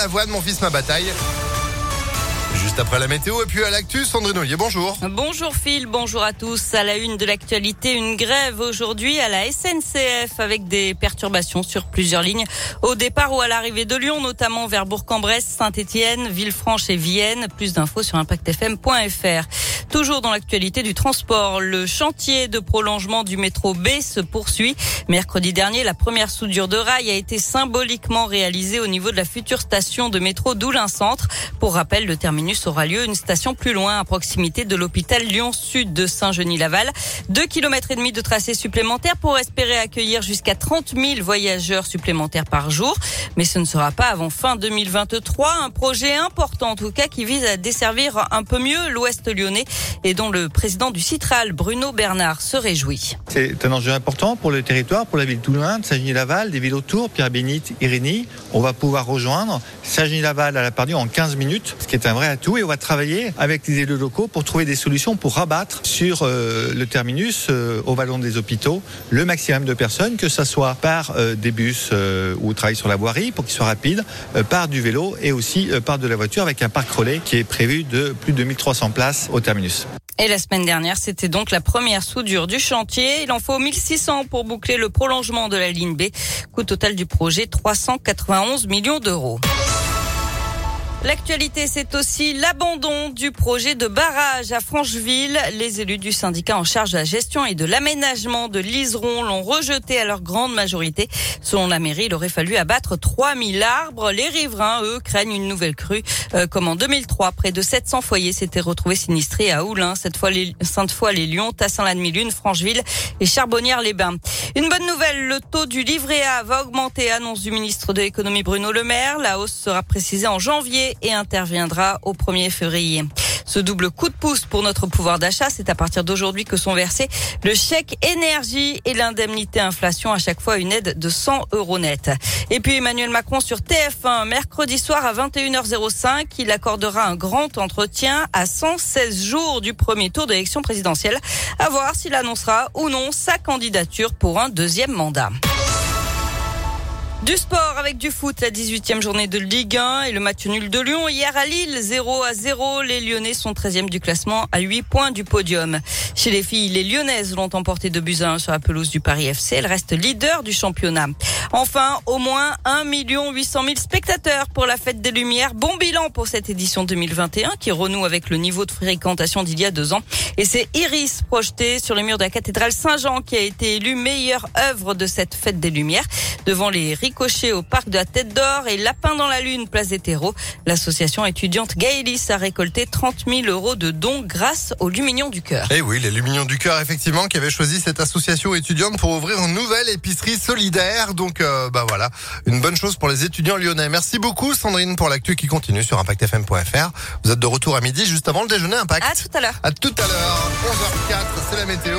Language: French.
Balavoine, mon fils, ma bataille. Juste après la météo et puis à l'actu, Sandrine Ollier, bonjour. Bonjour Phil, bonjour à tous. À la une de l'actualité, une grève aujourd'hui à la SNCF avec des perturbations sur plusieurs lignes. Au départ ou à l'arrivée de Lyon, notamment vers Bourg-en-Bresse, Saint-Étienne, Villefranche et Vienne. Plus d'infos sur impactfm.fr. Toujours dans l'actualité du transport, le chantier de prolongement du métro B se poursuit. Mercredi dernier, la première soudure de rail a été symboliquement réalisée au niveau de la future station de métro d'Oulin Centre. Pour rappel, le terminus aura lieu une station plus loin, à proximité de l'hôpital Lyon-Sud de Saint-Genis-Laval. Deux kilomètres et demi de tracé supplémentaire pour espérer accueillir jusqu'à 30 000 voyageurs supplémentaires par jour. Mais ce ne sera pas avant fin 2023. Un projet important, en tout cas, qui vise à desservir un peu mieux l'ouest lyonnais et dont le président du Citral, Bruno Bernard, se réjouit. C'est un enjeu important pour le territoire, pour la ville de Toulon, de Saint-Genis-Laval, des villes autour, Pierre-Bénite, Irénie. On va pouvoir rejoindre Saint-Genis-Laval à la Pardue en 15 minutes, ce qui est un vrai Et on va travailler avec les élus locaux pour trouver des solutions pour rabattre sur euh, le terminus euh, au vallon des hôpitaux le maximum de personnes, que ce soit par euh, des bus ou travail sur la voirie pour qu'ils soient rapides, par du vélo et aussi par de la voiture avec un parc relais qui est prévu de plus de 1300 places au terminus. Et la semaine dernière, c'était donc la première soudure du chantier. Il en faut 1600 pour boucler le prolongement de la ligne B. Coût total du projet 391 millions d'euros. L'actualité, c'est aussi l'abandon du projet de barrage à Francheville. Les élus du syndicat en charge de la gestion et de l'aménagement de l'Iseron l'ont rejeté à leur grande majorité. Selon la mairie, il aurait fallu abattre 3000 arbres. Les riverains, eux, craignent une nouvelle crue. Euh, comme en 2003, près de 700 foyers s'étaient retrouvés sinistrés à Oulin, cette fois les Sainte-Foy-les-Lyons, Tassin-la-Demi-Lune, Francheville et Charbonnières-les-Bains. Une bonne nouvelle, le taux du livret A va augmenter, annonce du ministre de l'économie Bruno Le Maire. La hausse sera précisée en janvier et interviendra au 1er février. Ce double coup de pouce pour notre pouvoir d'achat, c'est à partir d'aujourd'hui que sont versés le chèque énergie et l'indemnité inflation, à chaque fois une aide de 100 euros net. Et puis Emmanuel Macron sur TF1, mercredi soir à 21h05, il accordera un grand entretien à 116 jours du premier tour d'élection présidentielle, à voir s'il annoncera ou non sa candidature pour un deuxième mandat. Du sport avec du foot, la 18e journée de Ligue 1 et le match nul de Lyon hier à Lille, 0 à 0. Les Lyonnais sont 13e du classement à 8 points du podium. Chez les filles, les Lyonnaises l'ont emporté de buts 1 sur la pelouse du Paris FC. Elles restent leader du championnat. Enfin, au moins 1 800 000 spectateurs pour la fête des Lumières. Bon bilan pour cette édition 2021 qui renoue avec le niveau de fréquentation d'il y a deux ans. Et c'est Iris projeté sur les murs de la cathédrale Saint-Jean qui a été élu meilleure œuvre de cette fête des Lumières devant les ricochets au parc de la Tête d'Or et Lapin dans la Lune, place des terreaux. L'association étudiante Gaëlis a récolté 30 000 euros de dons grâce au Luminion du Cœur. Et eh oui, les Luminions du Cœur, effectivement, qui avaient choisi cette association étudiante pour ouvrir une nouvelle épicerie solidaire. Donc, euh, bah voilà, une bonne chose pour les étudiants lyonnais. Merci beaucoup, Sandrine, pour l'actu qui continue sur ImpactFM.fr. Vous êtes de retour à midi, juste avant le déjeuner Impact. À tout à l'heure. À tout à l'heure, 11h04, c'est la météo.